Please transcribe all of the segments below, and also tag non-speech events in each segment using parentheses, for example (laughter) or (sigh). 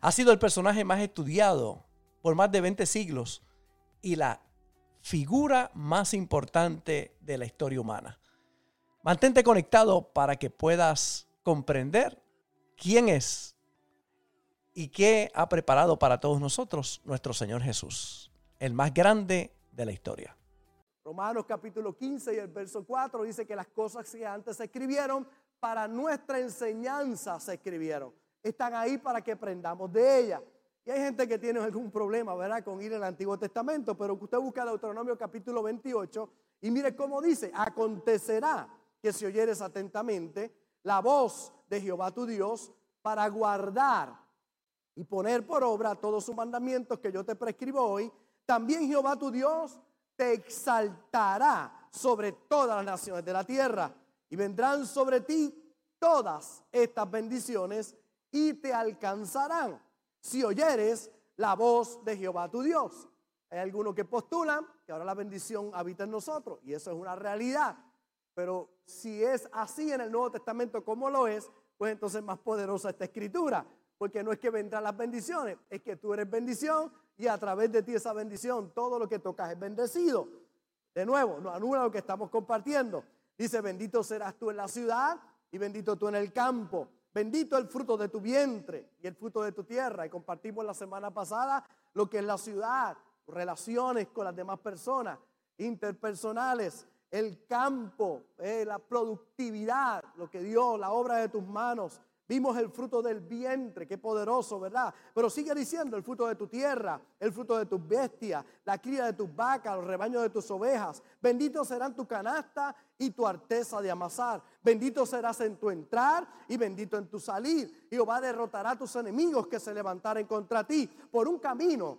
Ha sido el personaje más estudiado por más de 20 siglos y la figura más importante de la historia humana. Mantente conectado para que puedas comprender quién es y qué ha preparado para todos nosotros nuestro Señor Jesús, el más grande de la historia. Romanos capítulo 15 y el verso 4 dice que las cosas que antes se escribieron, para nuestra enseñanza se escribieron están ahí para que aprendamos de ella. Y hay gente que tiene algún problema, ¿verdad?, con ir al Antiguo Testamento, pero usted busca Deuteronomio capítulo 28 y mire cómo dice, acontecerá que si oyeres atentamente la voz de Jehová tu Dios para guardar y poner por obra todos sus mandamientos que yo te prescribo hoy, también Jehová tu Dios te exaltará sobre todas las naciones de la tierra y vendrán sobre ti todas estas bendiciones y te alcanzarán si oyeres la voz de Jehová tu Dios. Hay algunos que postulan que ahora la bendición habita en nosotros y eso es una realidad. Pero si es así en el Nuevo Testamento como lo es, pues entonces más poderosa esta escritura. Porque no es que vendrán las bendiciones, es que tú eres bendición y a través de ti esa bendición todo lo que tocas es bendecido. De nuevo, no anula lo que estamos compartiendo. Dice, bendito serás tú en la ciudad y bendito tú en el campo. Bendito el fruto de tu vientre y el fruto de tu tierra. Y compartimos la semana pasada lo que es la ciudad, relaciones con las demás personas, interpersonales, el campo, eh, la productividad, lo que dio, la obra de tus manos, Vimos el fruto del vientre, qué poderoso, ¿verdad? Pero sigue diciendo el fruto de tu tierra, el fruto de tus bestias, la cría de tus vacas, los rebaños de tus ovejas. Bendito serán tu canasta y tu arteza de amasar. Bendito serás en tu entrar y bendito en tu salir. Jehová derrotará a tus enemigos que se levantaren contra ti. Por un camino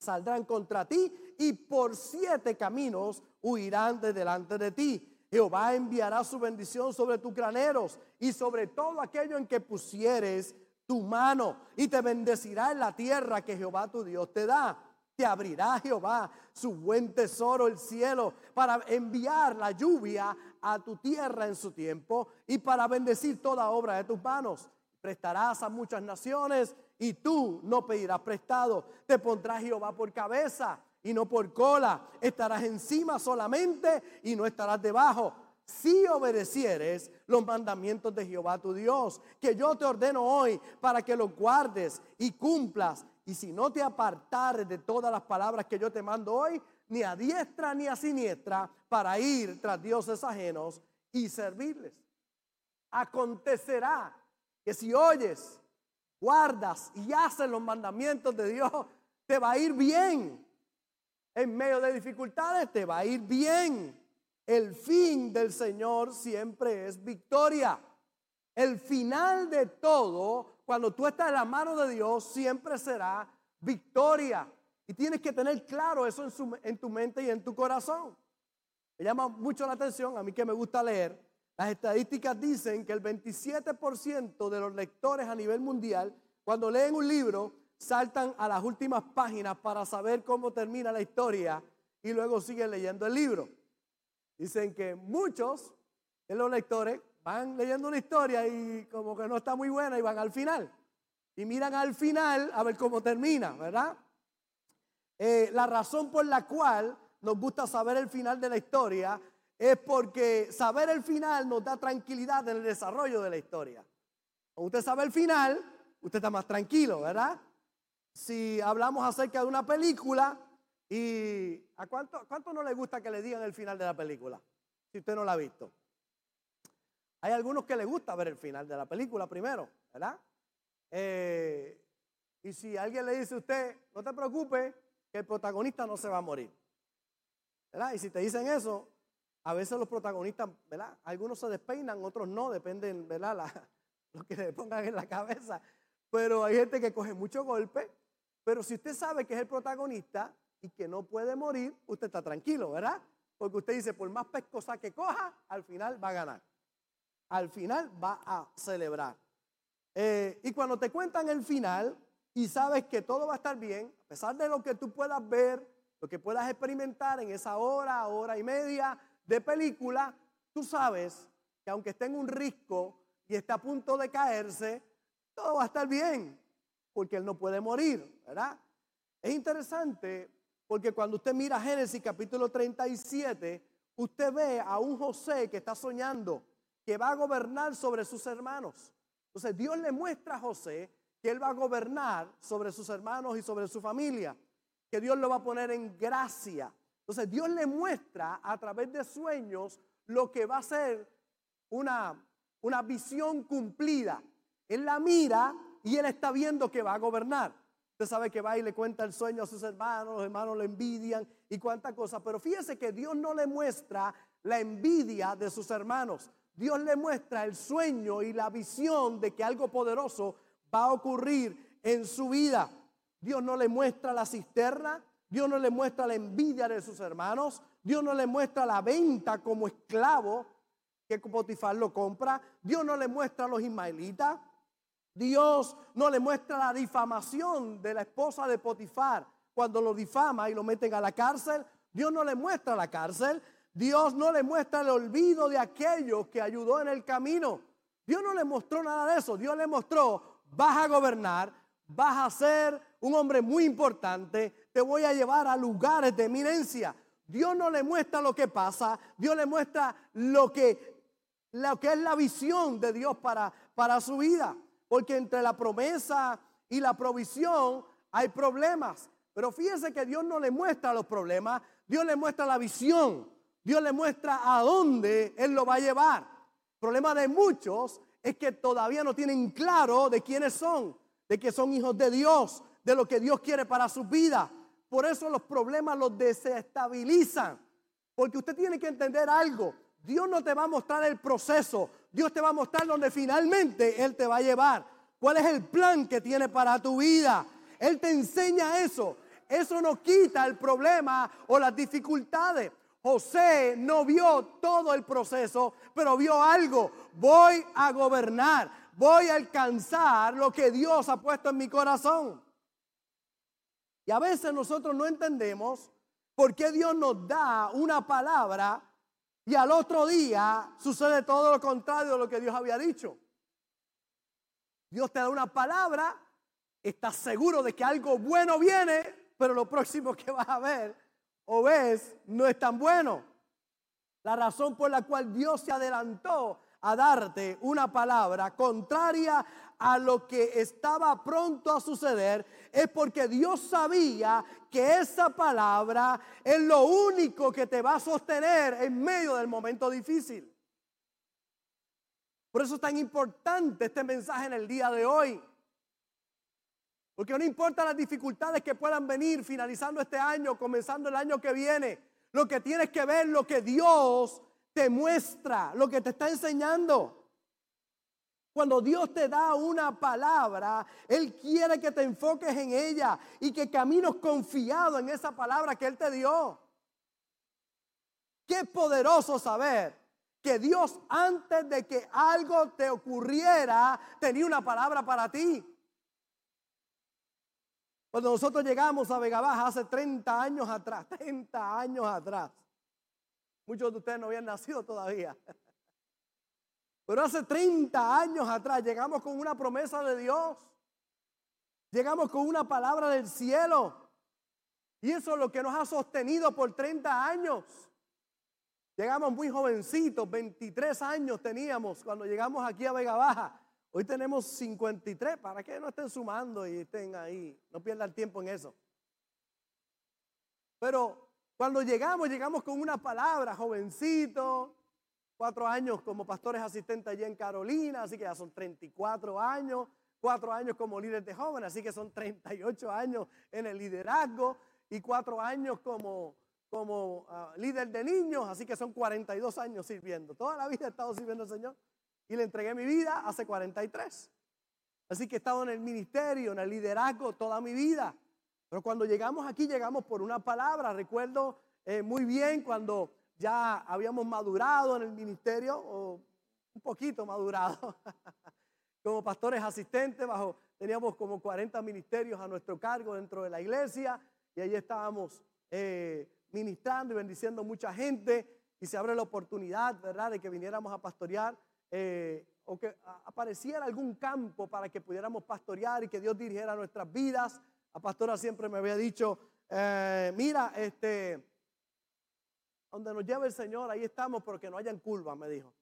saldrán contra ti y por siete caminos huirán de delante de ti. Jehová enviará su bendición sobre tus graneros y sobre todo aquello en que pusieres tu mano y te bendecirá en la tierra que Jehová tu Dios te da. Te abrirá Jehová su buen tesoro, el cielo, para enviar la lluvia a tu tierra en su tiempo y para bendecir toda obra de tus manos. Prestarás a muchas naciones y tú no pedirás prestado. Te pondrá Jehová por cabeza y no por cola. Estarás encima solamente y no estarás debajo. Si obedecieres los mandamientos de Jehová tu Dios, que yo te ordeno hoy para que los guardes y cumplas. Y si no te apartares de todas las palabras que yo te mando hoy, ni a diestra ni a siniestra, para ir tras dioses ajenos y servirles. Acontecerá que si oyes, guardas y haces los mandamientos de Dios, te va a ir bien en medio de dificultades, te va a ir bien. El fin del Señor siempre es victoria. El final de todo, cuando tú estás en la mano de Dios, siempre será victoria. Y tienes que tener claro eso en, en tu mente y en tu corazón. Me llama mucho la atención, a mí que me gusta leer, las estadísticas dicen que el 27% de los lectores a nivel mundial, cuando leen un libro, saltan a las últimas páginas para saber cómo termina la historia y luego siguen leyendo el libro. Dicen que muchos de los lectores van leyendo una historia y como que no está muy buena y van al final. Y miran al final a ver cómo termina, ¿verdad? Eh, la razón por la cual nos gusta saber el final de la historia es porque saber el final nos da tranquilidad en el desarrollo de la historia. Cuando usted sabe el final, usted está más tranquilo, ¿verdad? Si hablamos acerca de una película y ¿a cuánto, no le gusta que le digan el final de la película? Si usted no la ha visto. Hay algunos que le gusta ver el final de la película primero, ¿verdad? Eh, y si alguien le dice a usted, no te preocupes, que el protagonista no se va a morir. ¿Verdad? Y si te dicen eso, a veces los protagonistas, ¿verdad? Algunos se despeinan, otros no, dependen, ¿verdad? (laughs) lo que le pongan en la cabeza. Pero hay gente que coge mucho golpe Pero si usted sabe que es el protagonista y que no puede morir, usted está tranquilo, ¿verdad? Porque usted dice, por más pescosa que coja, al final va a ganar. Al final va a celebrar. Eh, y cuando te cuentan el final y sabes que todo va a estar bien, a pesar de lo que tú puedas ver, lo que puedas experimentar en esa hora, hora y media de película, tú sabes que aunque esté en un risco y está a punto de caerse, todo va a estar bien, porque él no puede morir, ¿verdad? Es interesante porque cuando usted mira Génesis capítulo 37, usted ve a un José que está soñando que va a gobernar sobre sus hermanos. Entonces Dios le muestra a José que él va a gobernar sobre sus hermanos y sobre su familia, que Dios lo va a poner en gracia. Entonces Dios le muestra a través de sueños lo que va a ser una, una visión cumplida. Él la mira y él está viendo que va a gobernar. Usted sabe que va y le cuenta el sueño a sus hermanos, los hermanos le envidian y cuánta cosa. Pero fíjese que Dios no le muestra la envidia de sus hermanos. Dios le muestra el sueño y la visión de que algo poderoso va a ocurrir en su vida. Dios no le muestra la cisterna, Dios no le muestra la envidia de sus hermanos, Dios no le muestra la venta como esclavo que Potifar lo compra, Dios no le muestra a los ismaelitas, Dios no le muestra la difamación de la esposa de Potifar cuando lo difama y lo meten a la cárcel, Dios no le muestra la cárcel, Dios no le muestra el olvido de aquellos que ayudó en el camino. Dios no le mostró nada de eso. Dios le mostró, vas a gobernar, vas a ser un hombre muy importante, te voy a llevar a lugares de eminencia. Dios no le muestra lo que pasa, Dios le muestra lo que, lo que es la visión de Dios para, para su vida. Porque entre la promesa y la provisión hay problemas. Pero fíjese que Dios no le muestra los problemas, Dios le muestra la visión. Dios le muestra a dónde Él lo va a llevar. El problema de muchos es que todavía no tienen claro de quiénes son, de que son hijos de Dios, de lo que Dios quiere para su vida. Por eso los problemas los desestabilizan. Porque usted tiene que entender algo. Dios no te va a mostrar el proceso. Dios te va a mostrar donde finalmente Él te va a llevar. ¿Cuál es el plan que tiene para tu vida? Él te enseña eso. Eso no quita el problema o las dificultades. José no vio todo el proceso, pero vio algo. Voy a gobernar, voy a alcanzar lo que Dios ha puesto en mi corazón. Y a veces nosotros no entendemos por qué Dios nos da una palabra y al otro día sucede todo lo contrario de lo que Dios había dicho. Dios te da una palabra, estás seguro de que algo bueno viene, pero lo próximo que vas a ver o ves no es tan bueno. La razón por la cual Dios se adelantó a darte una palabra contraria a lo que estaba pronto a suceder es porque Dios sabía que esa palabra es lo único que te va a sostener en medio del momento difícil. Por eso es tan importante este mensaje en el día de hoy. Porque no importa las dificultades que puedan venir finalizando este año, comenzando el año que viene. Lo que tienes que ver, lo que Dios te muestra, lo que te está enseñando. Cuando Dios te da una palabra, Él quiere que te enfoques en ella y que camines confiado en esa palabra que Él te dio. Qué poderoso saber que Dios antes de que algo te ocurriera tenía una palabra para ti. Cuando nosotros llegamos a Vega Baja hace 30 años atrás, (laughs) 30 años atrás, muchos de ustedes no habían nacido todavía. (laughs) Pero hace 30 años atrás llegamos con una promesa de Dios. Llegamos con una palabra del cielo. Y eso es lo que nos ha sostenido por 30 años. Llegamos muy jovencitos, 23 años teníamos cuando llegamos aquí a Vega Baja. Hoy tenemos 53, para que no estén sumando y estén ahí, no pierdan tiempo en eso. Pero cuando llegamos, llegamos con una palabra, jovencito, cuatro años como pastores asistentes allí en Carolina, así que ya son 34 años, cuatro años como líder de jóvenes, así que son 38 años en el liderazgo y cuatro años como, como ah, líder de niños, así que son 42 años sirviendo. Toda la vida he estado sirviendo al Señor y le entregué mi vida hace 43. Así que he estado en el ministerio, en el liderazgo toda mi vida. Pero cuando llegamos aquí, llegamos por una palabra. Recuerdo eh, muy bien cuando ya habíamos madurado en el ministerio, o un poquito madurado, (laughs) como pastores asistentes, bajo, teníamos como 40 ministerios a nuestro cargo dentro de la iglesia, y ahí estábamos eh, ministrando y bendiciendo mucha gente, y se abre la oportunidad, ¿verdad?, de que viniéramos a pastorear. Eh, o que apareciera algún campo para que pudiéramos pastorear y que Dios dirigiera nuestras vidas. La pastora siempre me había dicho, eh, mira, este, donde nos lleve el Señor, ahí estamos, pero que no hayan curvas, me dijo.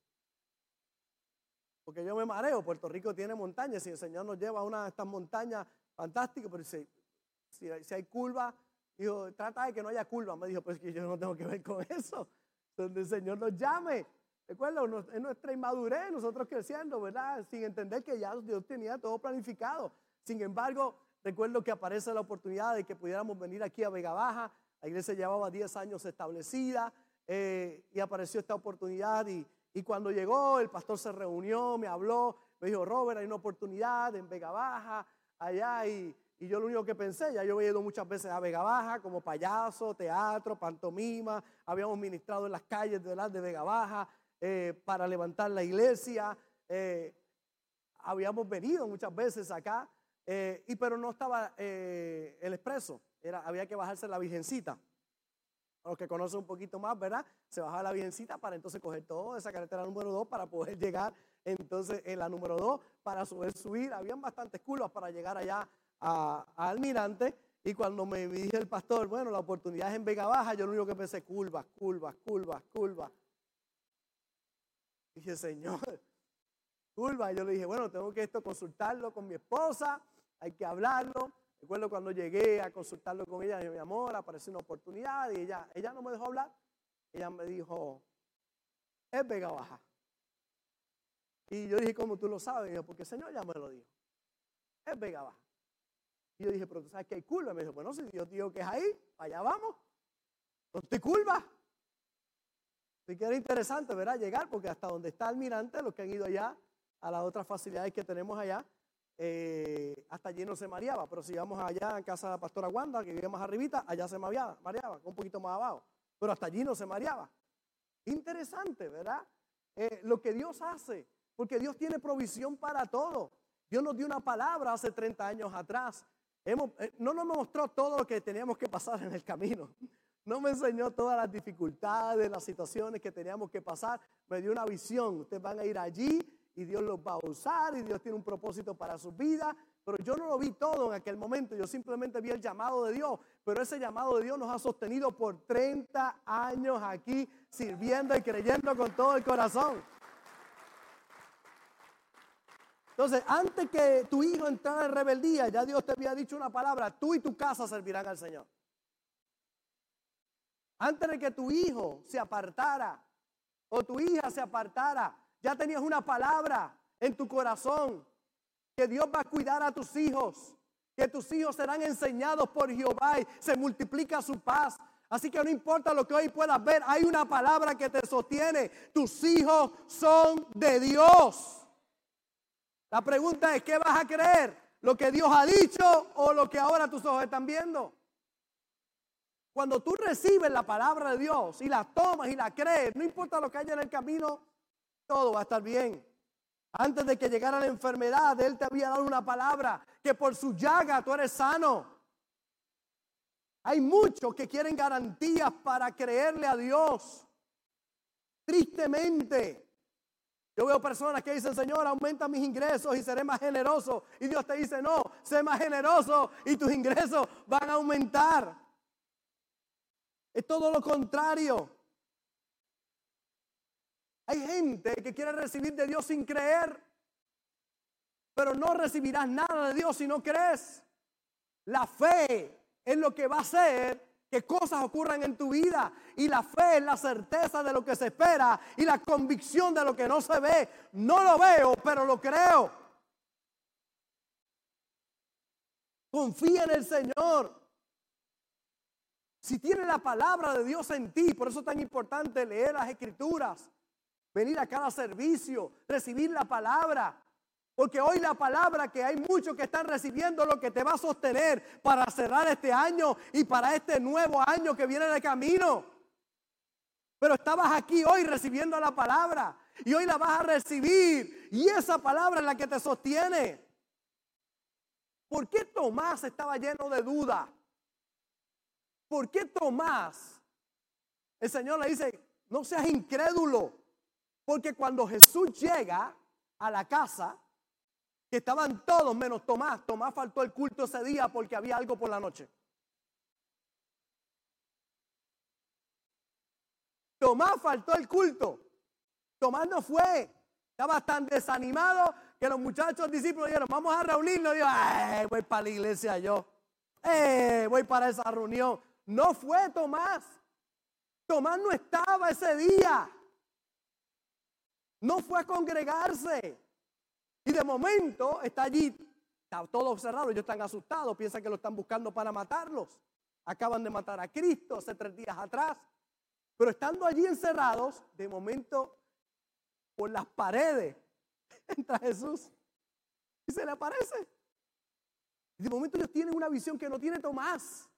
Porque yo me mareo, Puerto Rico tiene montañas, y el Señor nos lleva a una de estas montañas, fantástico, pero si, si, hay curvas, dijo, trata de que no haya curvas, me dijo, pues que yo no tengo que ver con eso. Donde el Señor nos llame, Recuerda, en nuestra inmadurez, nosotros creciendo, ¿verdad? Sin entender que ya Dios tenía todo planificado. Sin embargo, recuerdo que aparece la oportunidad de que pudiéramos venir aquí a Vega Baja. La iglesia llevaba 10 años establecida eh, y apareció esta oportunidad. Y, cuando llegó, el pastor se reunió, me habló, me dijo, Robert, hay una oportunidad en Vega Baja, allá. Y, yo lo único que pensé, ya yo había ido muchas veces a Vega Baja como payaso, teatro, pantomima, habíamos ministrado en las calles de, de Vega Baja, eh, para levantar la iglesia. Eh, habíamos venido muchas veces acá, y, pero no estaba el expreso, era, había que bajarse la Virgencita. los que conocen un poquito más, ¿verdad? Se bajaba la Virgencita para entonces coger toda esa carretera número 2 para poder (laughs) llegar entonces en la número 2 para subir, subir. Habían bastantes curvas para llegar allá a, Almirante. Y cuando me dije el pastor, bueno, la oportunidad es en Vega Baja, yo lo único que pensé, curvas, curvas, curvas, curvas. Dije, Señor, (laughs) curva. Yo le dije, bueno, tengo que esto consultarlo con mi esposa, hay que hablarlo. Recuerdo cuando llegué a consultarlo con ella, dije, mi amor, apareció una oportunidad y ella, ella no me dejó hablar. Ella me dijo, es Vega Baja. Y yo dije, ¿cómo tú lo sabes? Y yo, porque el Señor ya me lo dijo. Es Vega Baja. Y yo dije, pero tú sabes que hay curva. Me dijo, bueno, si Dios dijo que es ahí, allá vamos. No te curva. Así que era interesante, ¿verdad? Llegar, porque hasta donde está Almirante, los que han ido allá, a las otras facilidades que tenemos allá, eh, hasta allí no se mareaba. Pero si íbamos allá en casa de la pastora Wanda, que vive más arribita, allá se mareaba, mareaba, un poquito más abajo. Pero hasta allí no se mareaba. Interesante, ¿verdad? Eh, lo que Dios hace, porque Dios tiene provisión para todo. Dios nos dio una palabra hace 30 años atrás. Eh, no nos mostró todo lo que teníamos que pasar en el camino. No me enseñó todas las dificultades, las situaciones que teníamos que pasar. Me dio una visión. Ustedes van a ir allí y Dios los va a usar y Dios tiene un propósito para su vida. Pero yo no lo vi todo en aquel momento. Yo simplemente vi el llamado de Dios. Pero ese llamado de Dios nos ha sostenido por 30 años aquí sirviendo y creyendo con todo el corazón. Entonces, antes que tu hijo entrara en rebeldía, ya Dios te había dicho una palabra, tú y tu casa servirán al Señor. Antes de que tu hijo se apartara o tu hija se apartara, ya tenías una palabra en tu corazón que Dios va a cuidar a tus hijos, que tus hijos serán enseñados por Jehová y se multiplica su paz. Así que no importa lo que hoy puedas ver, hay una palabra que te sostiene. Tus hijos son de Dios. La pregunta es, ¿qué vas a creer? ¿Lo que Dios ha dicho o lo que ahora tus ojos están viendo? Cuando tú recibes la palabra de Dios y la tomas y la crees, no importa lo que haya en el camino, todo va a estar bien. Antes de que llegara la enfermedad, Él te había dado una palabra que por su llaga tú eres sano. Hay muchos que quieren garantías para creerle a Dios. Tristemente, yo veo personas que dicen, Señor, aumenta mis ingresos y seré más generoso. Y Dios te dice, no, sé más generoso y tus ingresos van a aumentar. Es todo lo contrario. Hay gente que quiere recibir de Dios sin creer, pero no recibirás nada de Dios si no crees. La fe es lo que va a hacer que cosas ocurran en tu vida. Y la fe es la certeza de lo que se espera y la convicción de lo que no se ve. No lo veo, pero lo creo. Confía en el Señor. Si tienes la palabra de Dios en ti, por eso es tan importante leer las escrituras, venir a cada servicio, recibir la palabra. Porque hoy la palabra que hay muchos que están recibiendo lo que te va a sostener para cerrar este año y para este nuevo año que viene de camino. Pero estabas aquí hoy recibiendo la palabra y hoy la vas a recibir y esa palabra es la que te sostiene. ¿Por qué Tomás estaba lleno de duda? ¿Por qué Tomás? El Señor le dice, no seas incrédulo, porque cuando Jesús llega a la casa, que estaban todos menos Tomás, Tomás faltó el culto ese día porque había algo por la noche. Tomás faltó el culto. Tomás no fue. Estaba tan desanimado que los muchachos discípulos dijeron, vamos a reunirnos. Y yo, voy para la iglesia yo. Eh, voy para esa reunión. No fue Tomás. Tomás no estaba ese día. No fue a congregarse. Y de momento está allí, está todo cerrado, ellos están asustados, piensan que lo están buscando para matarlos. Acaban de matar a Cristo hace tres días atrás. Pero estando allí encerrados, de momento, por las paredes, (laughs) entra Jesús y se le aparece. Y de momento ellos tienen una visión que no tiene Tomás.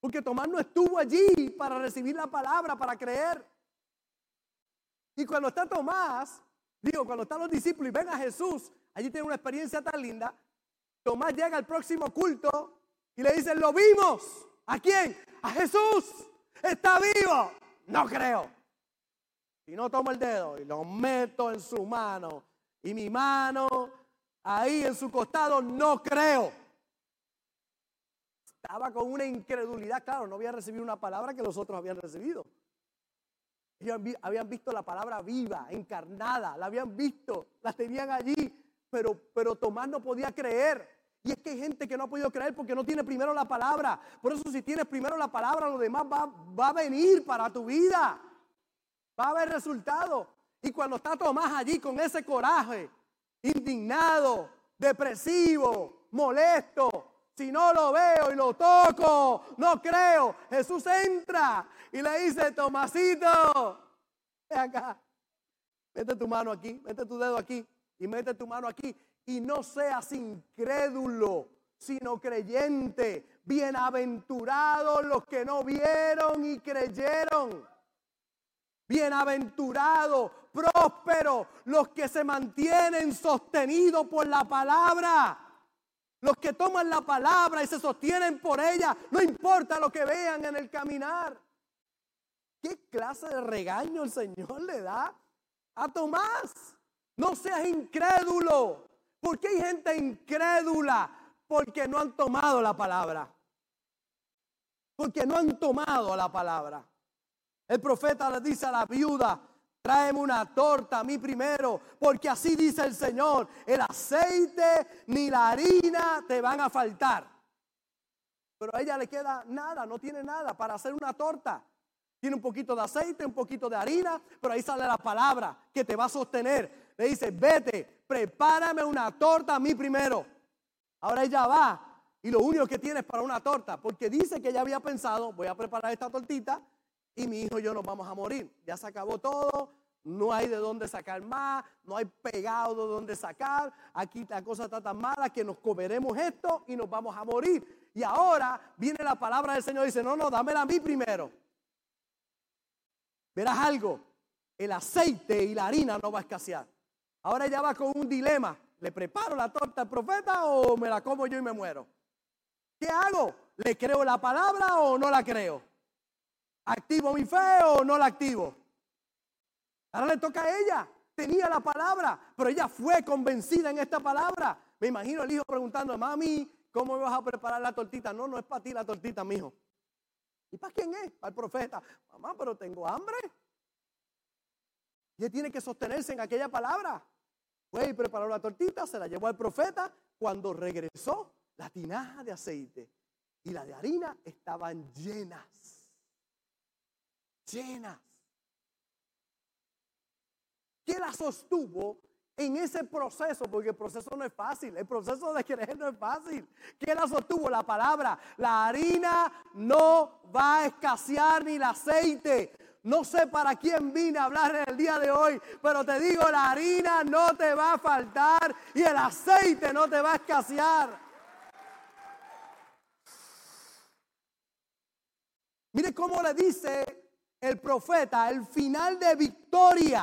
Porque Tomás no estuvo allí para recibir la palabra, para creer. Y cuando está Tomás, digo, cuando están los discípulos y ven a Jesús, allí tienen una experiencia tan linda. Tomás llega al próximo culto y le dicen, lo vimos. ¿A quién? A Jesús. Está vivo. No creo. Y no tomo el dedo y lo meto en su mano. Y mi mano ahí en su costado, no creo. Estaba con una incredulidad, claro, no había recibido una palabra que los otros habían recibido. Habían visto la palabra viva, encarnada, la habían visto, la tenían allí, pero, pero Tomás no podía creer. Y es que hay gente que no ha podido creer porque no tiene primero la palabra. Por eso si tienes primero la palabra, lo demás va, va a venir para tu vida. Va a haber resultado. Y cuando está Tomás allí con ese coraje, indignado, depresivo, molesto, si no lo veo y lo toco, no creo. Jesús entra y le dice, Tomasito, ven acá, mete tu mano aquí, mete tu dedo aquí y mete tu mano aquí. Y no seas incrédulo, sino creyente. Bienaventurados los que no vieron y creyeron. Bienaventurados, prósperos los que se mantienen sostenidos por la palabra. Los que toman la palabra y se sostienen por ella, no importa lo que vean en el caminar. ¿Qué clase de regaño el Señor le da a Tomás? No seas incrédulo. ¿Por qué hay gente incrédula? Porque no han tomado la palabra. Porque no han tomado la palabra. El profeta le dice a la viuda, tráeme una torta a mí primero, porque así dice el Señor, el aceite ni la harina te van a faltar. Pero a ella le queda nada, no tiene nada para hacer una torta. Tiene un poquito de aceite, un poquito de harina, pero ahí sale la palabra que te va a sostener. Le dice, vete, prepárame una torta a mí primero. Ahora ella va y lo único que tiene es para una torta, porque dice que ella había pensado, voy a preparar esta tortita y mi hijo y yo nos vamos a morir. Ya se acabó todo, no hay de dónde sacar más, no hay pegado de dónde sacar. Aquí la cosa está tan mala que nos comeremos esto y nos vamos a morir. Y ahora viene la palabra del Señor y dice, no, no, dámela a mí primero. Verás algo, el aceite y la harina no va a escasear. Ahora ella va con un dilema. ¿Le preparo la torta al profeta o me la como yo y me muero? ¿Qué hago? ¿Le creo la palabra o no la creo? ¿Activo mi fe o no la activo? Ahora le toca a ella. Tenía la palabra, pero ella fue convencida en esta palabra. Me imagino el hijo preguntando, mami, ¿cómo me vas a preparar la tortita? No, no es para ti la tortita, mi hijo. ¿Y para quién es? Para el profeta. Mamá, pero tengo hambre. Y él tiene que sostenerse en aquella palabra. Fue y preparó la tortita, se la llevó al profeta. Cuando regresó, la tinaja de aceite y la de harina estaban llenas llenas. ¿Qué la sostuvo en ese proceso? Porque el proceso no es fácil, el proceso de creer no es fácil. ¿Qué la sostuvo? La palabra, la harina no va a escasear ni el aceite. No sé para quién vine a hablar en el día de hoy, pero te digo, la harina no te va a faltar y el aceite no te va a escasear. Mire cómo le dice el profeta el final de victoria.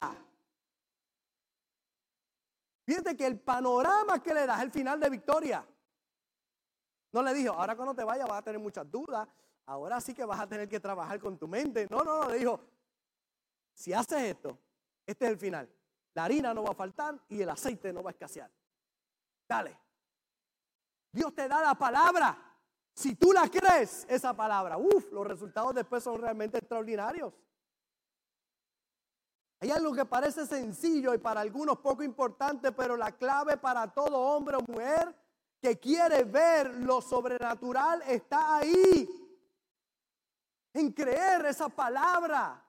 Fíjate que el panorama que le da es el final de victoria. No le dijo, ahora cuando te vayas vas a tener muchas dudas, ahora sí que vas a tener que trabajar con tu mente. No, no, no, le dijo, si haces esto, este es el final. La harina no va a faltar y el aceite no va a escasear. Dale. Dios te da la palabra. Si tú la crees, esa palabra, uff, los resultados después son realmente extraordinarios. Hay algo que parece sencillo y para algunos poco importante, pero la clave para todo hombre o mujer que quiere ver lo sobrenatural está ahí. En creer esa palabra,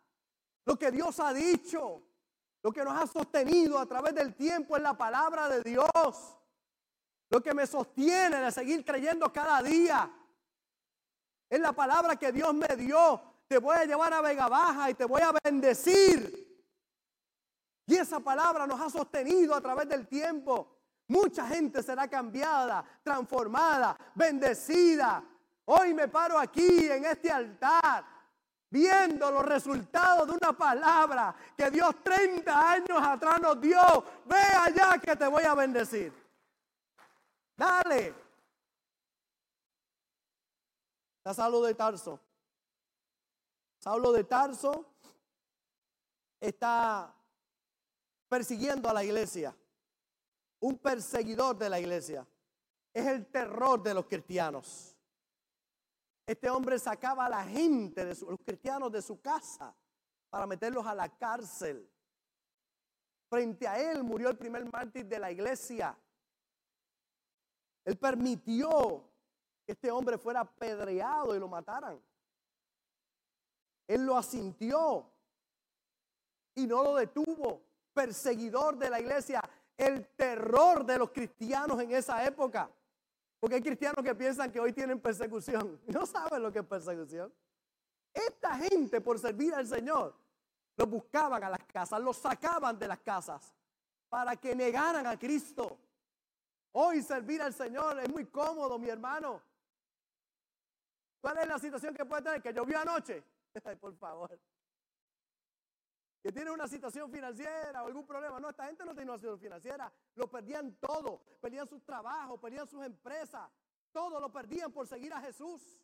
lo que Dios ha dicho, lo que nos ha sostenido a través del tiempo es la palabra de Dios. Lo que me sostiene de seguir creyendo cada día es la palabra que Dios me dio. Te voy a llevar a Vega Baja y te voy a bendecir. Y esa palabra nos ha sostenido a través del tiempo. Mucha gente será cambiada, transformada, bendecida. Hoy me paro aquí en este altar viendo los resultados de una palabra que Dios 30 años atrás nos dio. Ve allá que te voy a bendecir. Dale. Está Saulo de Tarso. Saulo de Tarso está persiguiendo a la iglesia, un perseguidor de la iglesia. Es el terror de los cristianos. Este hombre sacaba a la gente, de los cristianos, de su casa para meterlos a la cárcel. Frente a él murió el primer mártir de la iglesia. Él permitió que este hombre fuera apedreado y lo mataran. Él lo asintió y no lo detuvo perseguidor de la iglesia, el terror de los cristianos en esa época. Porque hay cristianos que piensan que hoy tienen persecución. (laughs) No saben lo que es persecución. Esta gente por servir al Señor, los buscaban a las casas, los sacaban de las casas para que negaran a Cristo. Hoy servir al Señor es muy cómodo, mi hermano. ¿Cuál es la situación que puede tener? Que llovió anoche. (laughs) por favor que tienen una situación financiera o algún problema. No, esta gente no tiene una situación financiera. Lo perdían todo. Perdían sus trabajos, perdían sus empresas. Todo lo perdían por seguir a Jesús.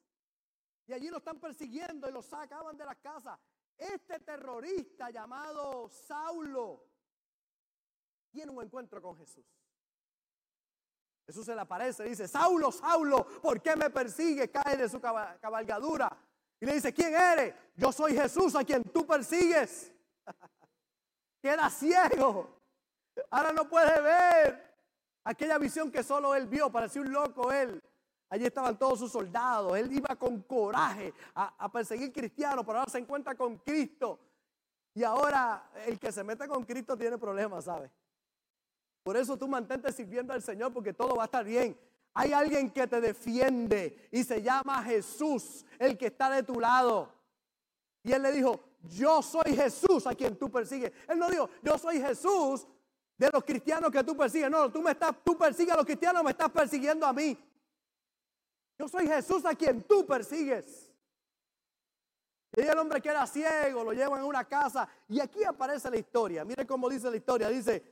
Y allí lo están persiguiendo y lo sacaban de las casas. Este terrorista llamado Saulo tiene un encuentro con Jesús. Jesús se le aparece y dice, Saulo, Saulo, ¿por qué me persigue? Cae de su cabalgadura. Y le dice, ¿quién eres? Yo soy Jesús a quien tú persigues. Queda ciego. Ahora no puede ver aquella visión que solo él vio. Parecía un loco él. Allí estaban todos sus soldados. Él iba con coraje a, perseguir cristianos, pero ahora se encuentra con Cristo. Y ahora el que se mete con Cristo tiene problemas, ¿sabes? Por eso tú mantente sirviendo al Señor porque todo va a estar bien. Hay alguien que te defiende y se llama Jesús, el que está de tu lado. Y él le dijo, yo soy Jesús a quien tú persigues. Él no dijo, yo soy Jesús de los cristianos que tú persigues. No, tú me estás, tú persigues a los cristianos, me estás persiguiendo a mí. Yo soy Jesús a quien tú persigues. Y el hombre que era ciego lo llevan a una casa. Y aquí aparece la historia. Mire cómo dice la historia. Dice,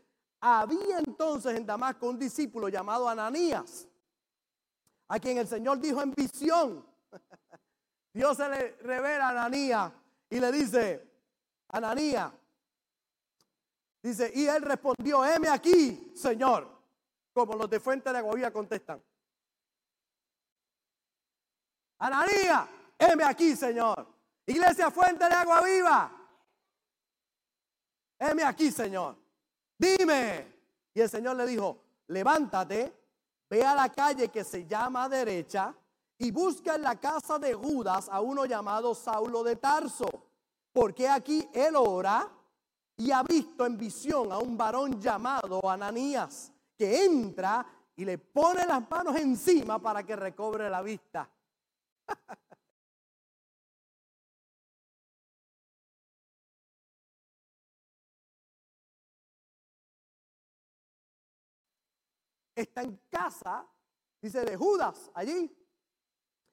había entonces en Damasco un discípulo llamado Ananías, a quien el Señor dijo en visión. (laughs) Dios se le revela a Ananías y le dice, Ananía, dice, y él respondió, heme aquí, Señor, como los de Fuente de Agua contestan. Ananía, heme aquí, Señor. Iglesia Fuente de Agua Viva. Heme aquí, Señor. Dime. Y el Señor le dijo, levántate, ve a la calle que se llama derecha y busca en la casa de Judas a uno llamado Saulo de Tarso, porque aquí él ora y ha visto en visión a un varón llamado Ananías, que entra y le pone las manos encima para que recobre la vista. (laughs) Está en casa, dice de Judas, allí,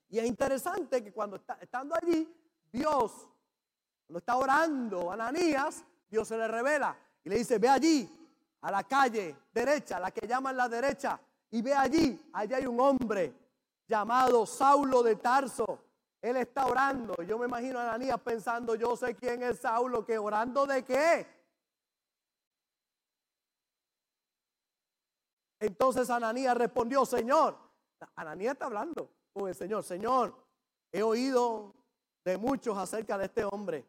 y es interesante que cuando está estando allí, Dios, cuando está orando Ananías, Dios se le revela y le dice, ve allí, a la calle derecha, la que llaman la derecha, y ve allí, allí hay un hombre llamado Saulo de Tarso. Él está orando. Yo me imagino a Ananías pensando, yo sé quién es Saulo, que orando de qué. Entonces Ananías respondió, Señor, Ananías está hablando con el Señor, Señor, he oído de muchos acerca de este hombre,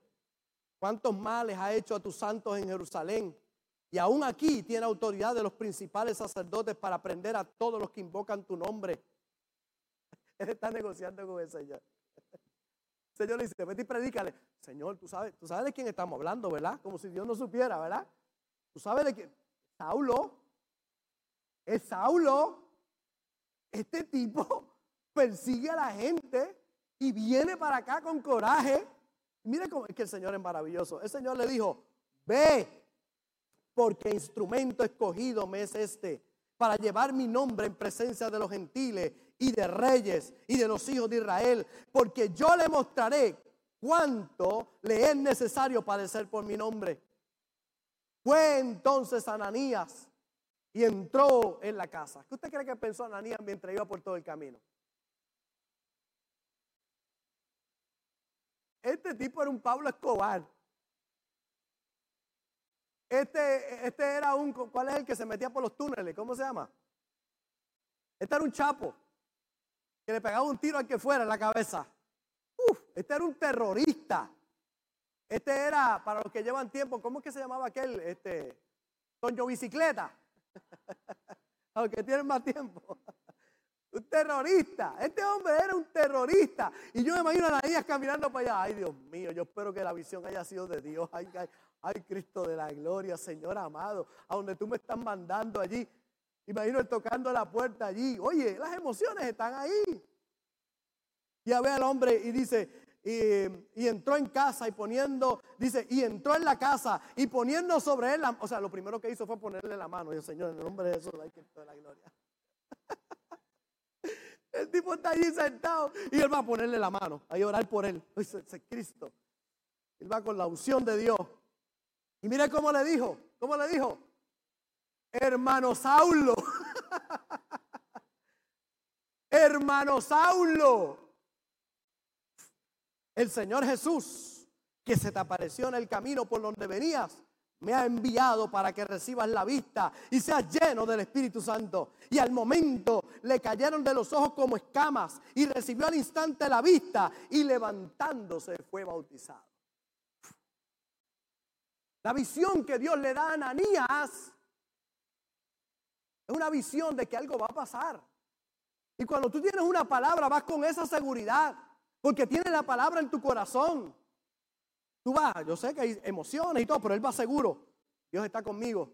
cuántos males ha hecho a tus santos en Jerusalén. Y aún aquí tiene autoridad de los principales sacerdotes para prender a todos los que invocan tu nombre. (laughs) Él está negociando con el Señor. (laughs) El Señor le dice, vete y predícale. Señor, tú sabes, tú sabes de quién estamos hablando, ¿verdad? Como si Dios no supiera, ¿verdad? Tú sabes de quién. Saulo. Es Saulo. Este tipo persigue a la gente y viene para acá con coraje. Mire cómo es que el Señor es maravilloso. El Señor le dijo, ve, porque instrumento escogido me es este, para llevar mi nombre en presencia de los gentiles y de reyes y de los hijos de Israel, porque yo le mostraré cuánto le es necesario padecer por mi nombre. Fue entonces Ananías y entró en la casa. ¿Qué usted cree que pensó Ananías mientras iba por todo el camino? Este tipo era un Pablo Escobar. Este, este era un, ¿cuál es el que se metía por los túneles? ¿Cómo se llama? Este era un chapo que le pegaba un tiro al que fuera en la cabeza. Uf, este era un terrorista. Este era, para los que llevan tiempo, ¿cómo es que se llamaba aquel? Este, Toño Bicicleta. a (laughs) los que tienen más tiempo. Un terrorista. Este hombre era un terrorista. Y yo me imagino a las caminando para allá. Ay, Dios mío, yo espero que la visión haya sido de Dios. Ay, ay, Cristo de la gloria, Señor amado. A donde tú me estás mandando allí. Imagino él tocando la puerta allí. Oye, las emociones están ahí. Ya ve al hombre y dice, y, entró en casa y poniendo, dice, y entró en la casa y poniendo sobre él, o sea, lo primero que hizo fue ponerle la mano. Y el Señor, en el nombre de Jesús, hay Cristo de la gloria. El tipo está allí sentado y él va a ponerle la mano, a orar por él. Ese es Cristo. Él va con la unción de Dios. Y mire cómo le dijo, cómo le dijo, hermano Saulo, (laughs) hermano Saulo, el Señor Jesús, que se te apareció en el camino por donde venías, me ha enviado para que recibas la vista y seas lleno del Espíritu Santo. Y al momento le cayeron de los ojos como escamas y recibió al instante la vista y levantándose fue bautizado. La visión que Dios le da a Ananías es una visión de que algo va a pasar. Y cuando tú tienes una palabra vas con esa seguridad porque tienes la palabra en tu corazón. Tú vas, yo sé que hay emociones y todo, pero él va seguro. Dios está conmigo.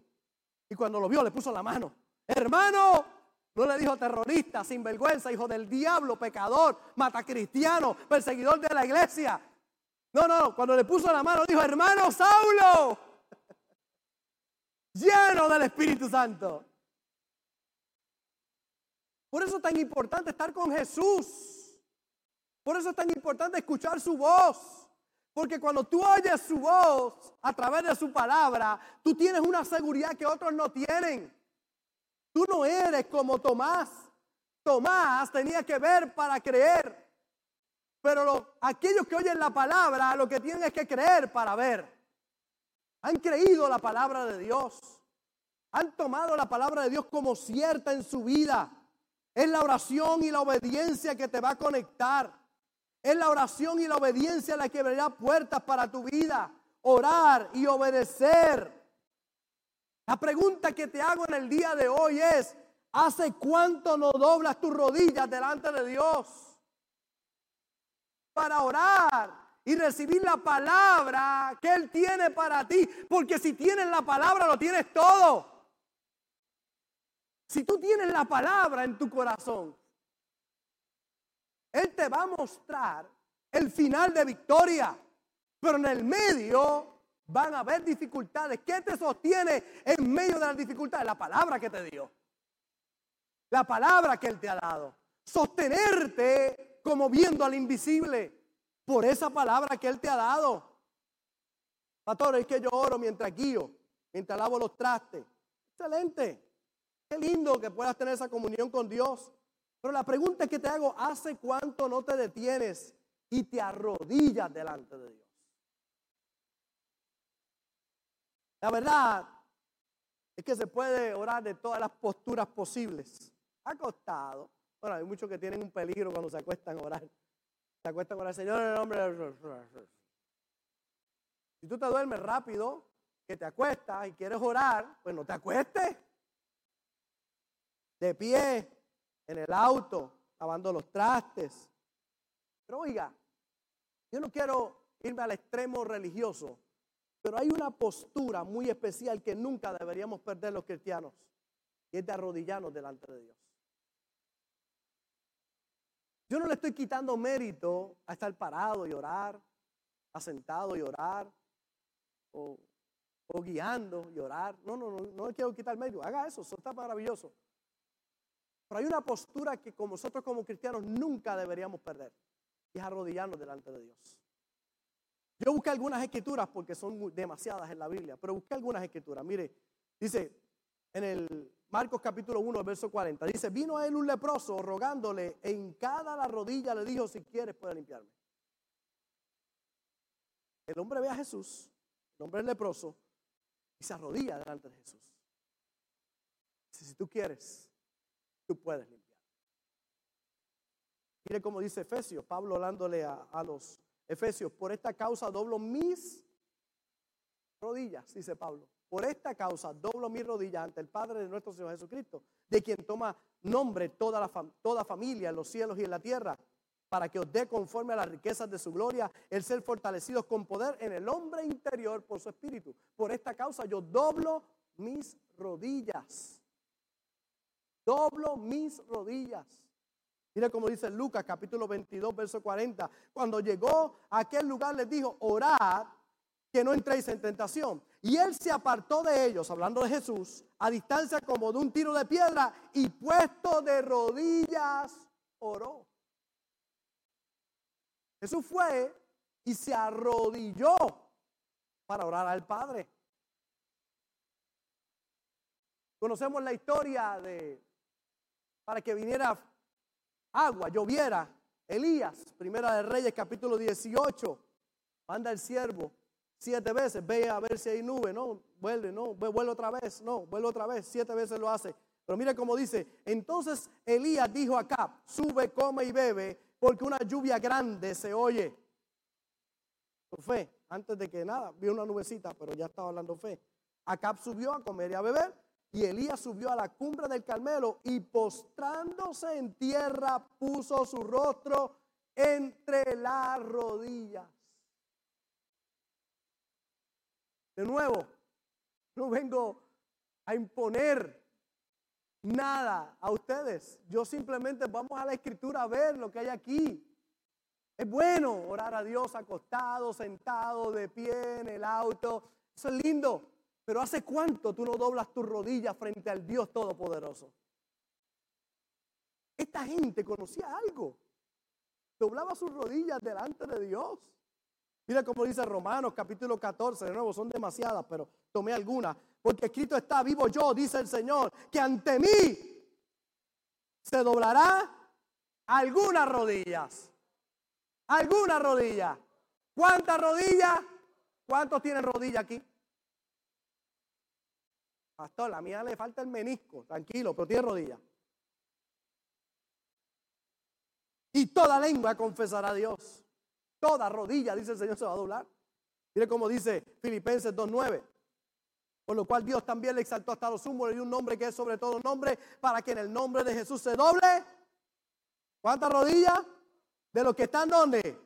Y cuando lo vio, le puso la mano. Hermano, no le dijo terrorista, sinvergüenza, hijo del diablo, pecador, matacristiano, perseguidor de la iglesia. No, no, cuando le puso la mano, dijo, hermano Saulo, (laughs) lleno del Espíritu Santo. Por eso es tan importante estar con Jesús. Por eso es tan importante escuchar su voz. Porque cuando tú oyes su voz a través de su palabra, tú tienes una seguridad que otros no tienen. Tú no eres como Tomás. Tomás tenía que ver para creer. Pero aquellos que oyen la palabra, lo que tienen es que creer para ver. Han creído la palabra de Dios. Han tomado la palabra de Dios como cierta en su vida. Es la oración y la obediencia que te va a conectar. Es la oración y la obediencia la que abrirá puertas para tu vida. Orar y obedecer. La pregunta que te hago en el día de hoy es, ¿hace cuánto no doblas tus rodillas delante de Dios? Para orar y recibir la palabra que Él tiene para ti. Porque si tienes la palabra, lo tienes todo. Si tú tienes la palabra en tu corazón, él te va a mostrar el final de victoria. Pero en el medio van a haber dificultades. ¿Qué te sostiene en medio de las dificultades? La palabra que te dio. la palabra que Él te ha dado. Sostenerte como viendo al invisible por esa palabra que Él te ha dado. Pastor, es que yo oro mientras guío, mientras lavo los trastes. Excelente. Qué lindo que puedas tener esa comunión con Dios. Pero la pregunta que te hago, ¿hace cuánto no te detienes y te arrodillas delante de Dios? La verdad es que se puede orar de todas las posturas posibles. Acostado. Bueno, hay muchos que tienen un peligro cuando se acuestan a orar. Se acuestan a orar, Señor, en el nombre de... Si tú te duermes rápido, que te acuestas y quieres orar, pues no te acuestes. De pie, en el auto, lavando los trastes. Pero oiga, yo no quiero irme al extremo religioso, pero hay una postura muy especial que nunca deberíamos perder los cristianos, y es de arrodillarnos delante de Dios. Yo no le estoy quitando mérito a estar parado y orar, a sentado y orar, o, guiando y orar. No, no, no, no le quiero quitar mérito. Haga eso, eso está maravilloso. Pero hay una postura que como nosotros como cristianos nunca deberíamos perder. Y es arrodillarnos delante de Dios. Yo busqué algunas escrituras porque son demasiadas en la Biblia, pero busqué algunas escrituras. Mire, dice en el Marcos capítulo 1, verso 40, dice, vino a él un leproso rogándole, en cada la rodilla le dijo, si quieres puede limpiarme. El hombre ve a Jesús, el hombre es leproso, y se arrodilla delante de Jesús. Dice, si tú quieres, tú puedes limpiar. Mire cómo dice Efesios, Pablo hablándole a, los Efesios, por esta causa doblo mis rodillas, dice Pablo. Por esta causa doblo mis rodillas ante el Padre de nuestro Señor Jesucristo, de quien toma nombre toda, la toda familia en los cielos y en la tierra, para que os dé conforme a las riquezas de su gloria el ser fortalecidos con poder en el hombre interior por su espíritu. Por esta causa yo doblo mis rodillas doblo mis rodillas. Mira cómo dice Lucas capítulo 22, verso 40. Cuando llegó a aquel lugar les dijo, orad que no entréis en tentación. Y él se apartó de ellos, hablando de Jesús, a distancia como de un tiro de piedra y puesto de rodillas, oró. Jesús fue y se arrodilló para orar al Padre. Conocemos la historia de para que viniera agua, lloviera. Elías, primera de Reyes, capítulo 18, manda el siervo siete veces, ve a ver si hay nube, no, vuelve, no, vuelve otra vez, no, vuelve otra vez, siete veces lo hace. Pero mira cómo dice, entonces Elías dijo acá, sube, come y bebe, porque una lluvia grande se oye. Fe, antes de que nada, vi una nubecita, pero ya estaba hablando fe. Acab subió a comer y a beber. Y Elías subió a la cumbre del Carmelo y postrándose en tierra puso su rostro entre las rodillas. De nuevo, no vengo a imponer nada a ustedes. Yo simplemente vamos a la escritura a ver lo que hay aquí. Es bueno orar a Dios acostado, sentado, de pie, en el auto. Eso es lindo. Pero ¿hace cuánto tú no doblas tus rodillas frente al Dios Todopoderoso? Esta gente conocía algo. Doblaba sus rodillas delante de Dios. Mira cómo dice Romanos capítulo 14, de nuevo son demasiadas, pero tomé algunas. Porque escrito está, vivo yo, dice el Señor, que ante mí se doblará algunas rodillas. Algunas rodillas. ¿Cuántas rodillas? ¿Cuántos tienen rodilla aquí? Pastor, la mía le falta el menisco, tranquilo, pero tiene rodilla. Y toda lengua confesará a Dios. Toda rodilla, dice el Señor, se va a doblar. Mire cómo dice Filipenses 2.9. Por lo cual Dios también le exaltó hasta los humos y un nombre que es sobre todo nombre, para que en el nombre de Jesús se doble. ¿Cuántas rodillas? De los que están donde?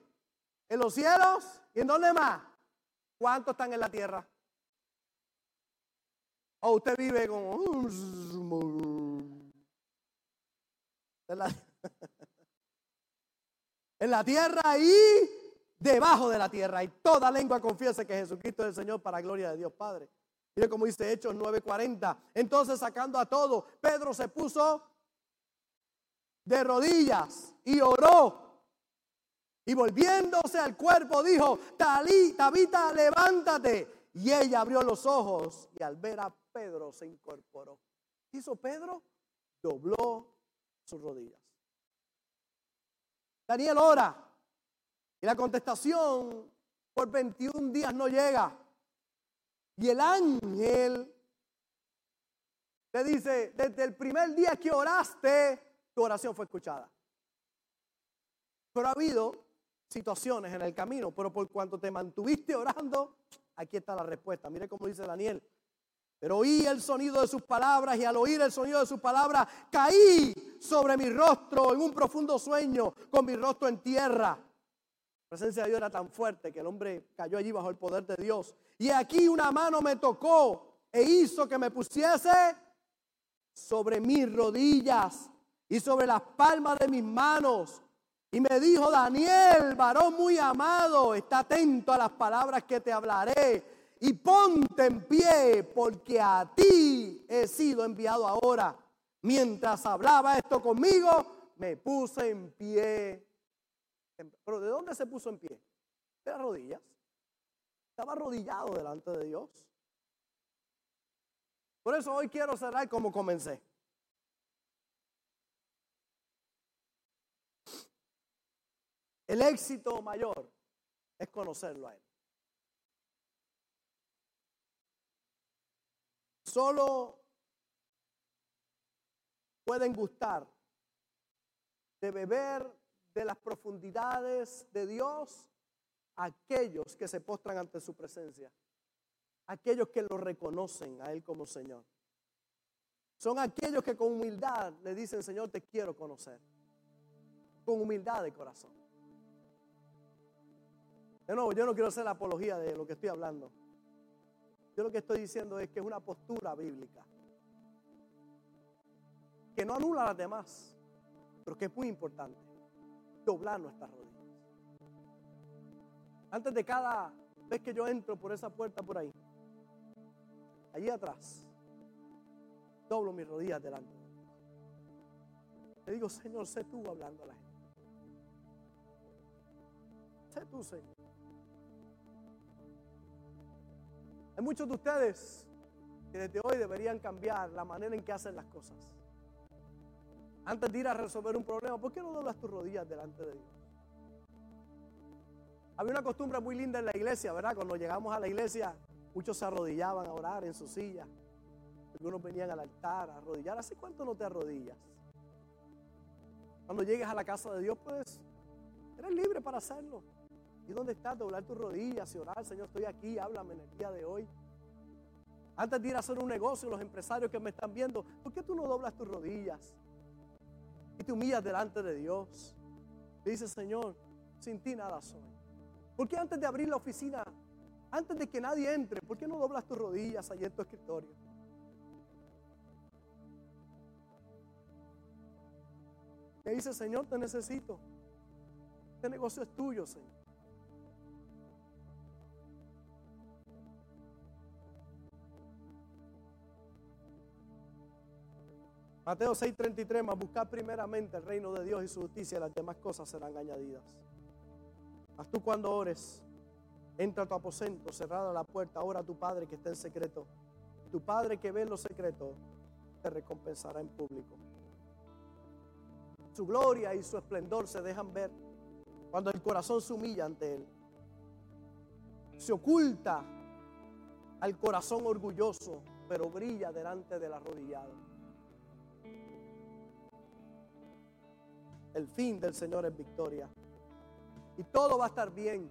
En los cielos y en dónde más? ¿Cuántos están en la tierra? O usted vive como... (laughs) (laughs) En la, tierra y debajo de la tierra. Y toda lengua confiese que Jesucristo es el Señor para gloria de Dios Padre. Mire como dice Hechos 9:40. Entonces sacando a todo, Pedro se puso de rodillas y oró. Y volviéndose al cuerpo dijo, Talí, Tabita, levántate. Y ella abrió los ojos y al ver a Pedro se incorporó. ¿Qué hizo Pedro? Dobló sus rodillas. Daniel ora y la contestación por 21 días no llega. Y el ángel le dice, desde el primer día que oraste, tu oración fue escuchada. Pero ha habido situaciones en el camino, pero por cuanto te mantuviste orando, aquí está la respuesta. Mire cómo dice Daniel. Pero oí el sonido de sus palabras y al oír el sonido de sus palabras caí sobre mi rostro en un profundo sueño con mi rostro en tierra. La presencia de Dios era tan fuerte que el hombre cayó allí bajo el poder de Dios. Y aquí una mano me tocó e hizo que me pusiese sobre mis rodillas y sobre las palmas de mis manos. Y me dijo, Daniel, varón muy amado, está atento a las palabras que te hablaré y ponte en pie, porque a ti he sido enviado ahora. Mientras hablaba esto conmigo, me puse en pie. Pero ¿de dónde se puso en pie? De las rodillas. Estaba arrodillado delante de Dios. Por eso hoy quiero cerrar como comencé. El éxito mayor es conocerlo a Él. Solo pueden gustar de beber de las profundidades de Dios aquellos que se postran ante su presencia, aquellos que lo reconocen a Él como Señor. Son aquellos que con humildad le dicen, Señor, te quiero conocer, con humildad de corazón. De nuevo, yo no quiero hacer la apología de lo que estoy hablando. Yo lo que estoy diciendo es que es una postura bíblica. Que no anula a las demás, pero que es muy importante. Doblar nuestras rodillas. Antes de cada vez que yo entro por esa puerta por ahí, allí atrás, doblo mis rodillas delante. Le digo, Señor, sé tú hablando a la gente. Sé tú, Señor. Hay muchos de ustedes que desde hoy deberían cambiar la manera en que hacen las cosas. Antes de ir a resolver un problema, ¿por qué no doblas tus rodillas delante de Dios? Había una costumbre muy linda en la iglesia, ¿verdad? Cuando llegamos a la iglesia, muchos se arrodillaban a orar en su silla. Algunos venían al altar a arrodillar. ¿Hace cuánto no te arrodillas? Cuando llegues a la casa de Dios, pues eres libre para hacerlo. ¿Y dónde estás? Doblar tus rodillas y orar, Señor, estoy aquí, háblame en el día de hoy. Antes de ir a hacer un negocio, los empresarios que me están viendo, ¿por qué tú no doblas tus rodillas? Y te humillas delante de Dios. Dice, Señor, sin ti nada soy. ¿Por qué antes de abrir la oficina, antes de que nadie entre, ¿por qué no doblas tus rodillas allí en tu escritorio? Me dice, Señor, te necesito. Este negocio es tuyo, Señor. Mateo 6:33, más buscar primeramente el reino de Dios y su justicia y las demás cosas serán añadidas. Haz tú cuando ores, entra a tu aposento, cerrada la puerta, ora a tu Padre que está en secreto. Tu Padre que ve en lo secreto te recompensará en público. Su gloria y su esplendor se dejan ver cuando el corazón se humilla ante Él. Se oculta al corazón orgulloso, pero brilla delante del arrodillado. El fin del Señor es victoria. Y todo va a estar bien.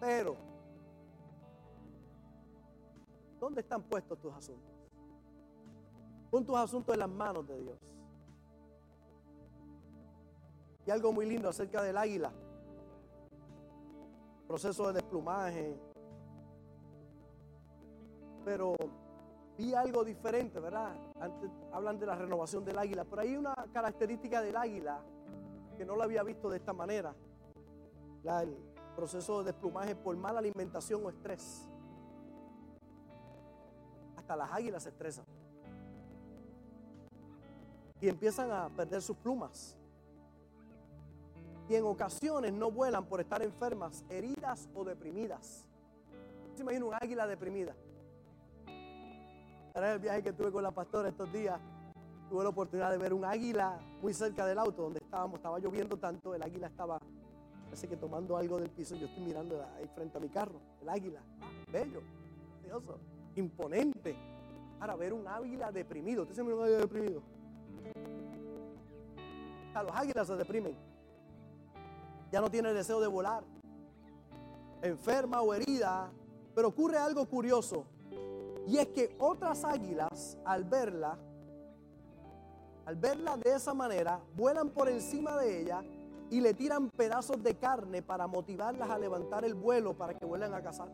Pero, ¿dónde están puestos tus asuntos? Pon tus asuntos en las manos de Dios. Y algo muy lindo acerca del águila. Proceso de desplumaje. Pero vi algo diferente, ¿verdad? Antes hablan de la renovación del águila, pero hay una característica del águila que no la había visto de esta manera. el proceso de desplumaje por mala alimentación o estrés. Hasta las águilas se estresan. y empiezan a perder sus plumas. Y en ocasiones no vuelan por estar enfermas, heridas o deprimidas. ¿Se imagina un águila deprimida? Era el viaje que tuve con la pastora estos días. Tuve la oportunidad de ver un águila muy cerca del auto donde estábamos. Estaba lloviendo tanto, el águila estaba, parece que tomando algo del piso. Yo estoy mirando ahí frente a mi carro. El águila, bello, precioso, imponente. Para ver un águila deprimido. ¿Usted se mira un águila deprimido? Los águilas se deprimen. Ya no tiene deseo de volar. Enferma o herida. Pero ocurre algo curioso. Y es que otras águilas, al verla, al verla de esa manera, vuelan por encima de ella y le tiran pedazos de carne para motivarlas a levantar el vuelo para que vuelvan a cazar.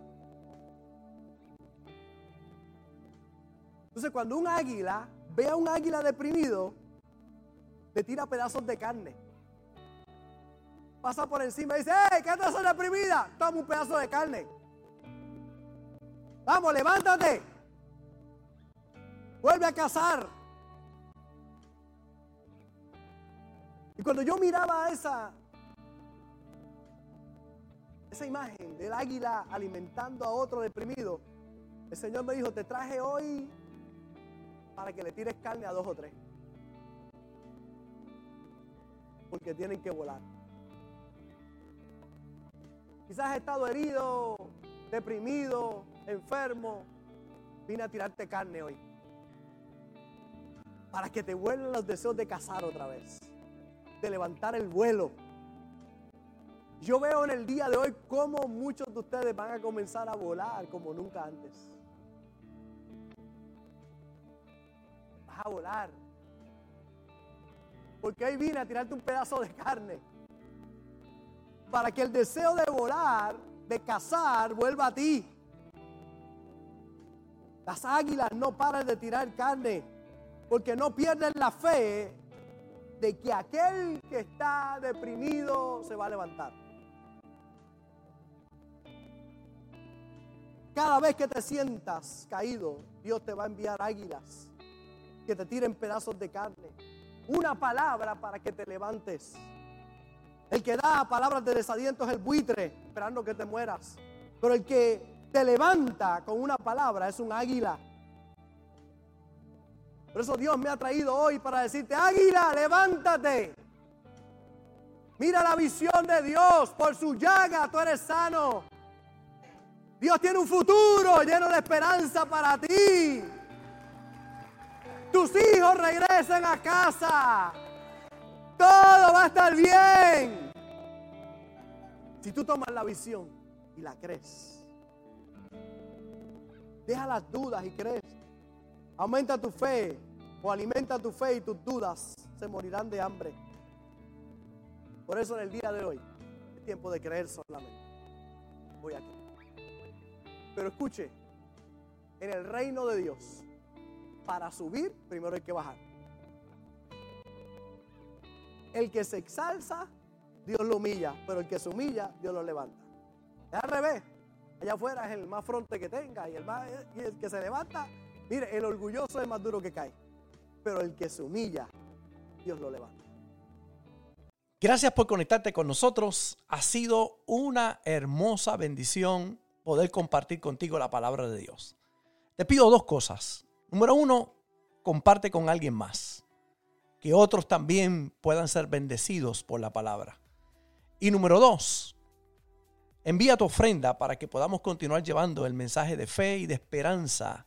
Entonces, cuando un águila ve a un águila deprimido, le tira pedazos de carne. Pasa por encima y dice, ¡Hey, qué estás deprimida! Toma un pedazo de carne. Vamos, levántate. Vuelve a cazar. Y cuando yo miraba esa, esa imagen del águila alimentando a otro deprimido, el Señor me dijo, te traje hoy para que le tires carne a dos o tres. Porque tienen que volar. Quizás has estado herido, deprimido, enfermo. Vine a tirarte carne hoy. Para que te vuelvan los deseos de cazar otra vez. De levantar el vuelo. Yo veo en el día de hoy cómo muchos de ustedes van a comenzar a volar como nunca antes. a volar. Porque hoy vine a tirarte un pedazo de carne. Para que el deseo de volar, de cazar, vuelva a ti. Las águilas no paran de tirar carne. Porque no pierden la fe de que aquel que está deprimido se va a levantar. Cada vez que te sientas caído, Dios te va a enviar águilas que te tiren pedazos de carne. Una palabra para que te levantes. El que da palabras de desaliento es el buitre, esperando que te mueras. Pero el que te levanta con una palabra es un águila. Por eso Dios me ha traído hoy para decirte, águila, levántate. Mira la visión de Dios. Por su llaga tú eres sano. Dios tiene un futuro lleno de esperanza para ti. Tus hijos regresen a casa. Todo va a estar bien. Si tú tomas la visión y la crees. Deja las dudas y crees. Aumenta tu fe o alimenta tu fe y tus dudas se morirán de hambre. Por eso en el día de hoy es tiempo de creer solamente. Voy a creer. Pero escuche, en el reino de Dios para subir, primero hay que bajar. El que se exalza, Dios lo humilla, pero el que se humilla, Dios lo levanta. Es al revés. Allá afuera es el más fronte que tenga y el, más, y el que se levanta, mire, el orgulloso es más duro que cae. Pero el que se humilla, Dios lo levanta. Gracias por conectarte con nosotros. Ha sido una hermosa bendición poder compartir contigo la palabra de Dios. Te pido dos cosas. Número uno, comparte con alguien más. Que otros también puedan ser bendecidos por la palabra. Y número dos, envía tu ofrenda para que podamos continuar llevando el mensaje de fe y de esperanza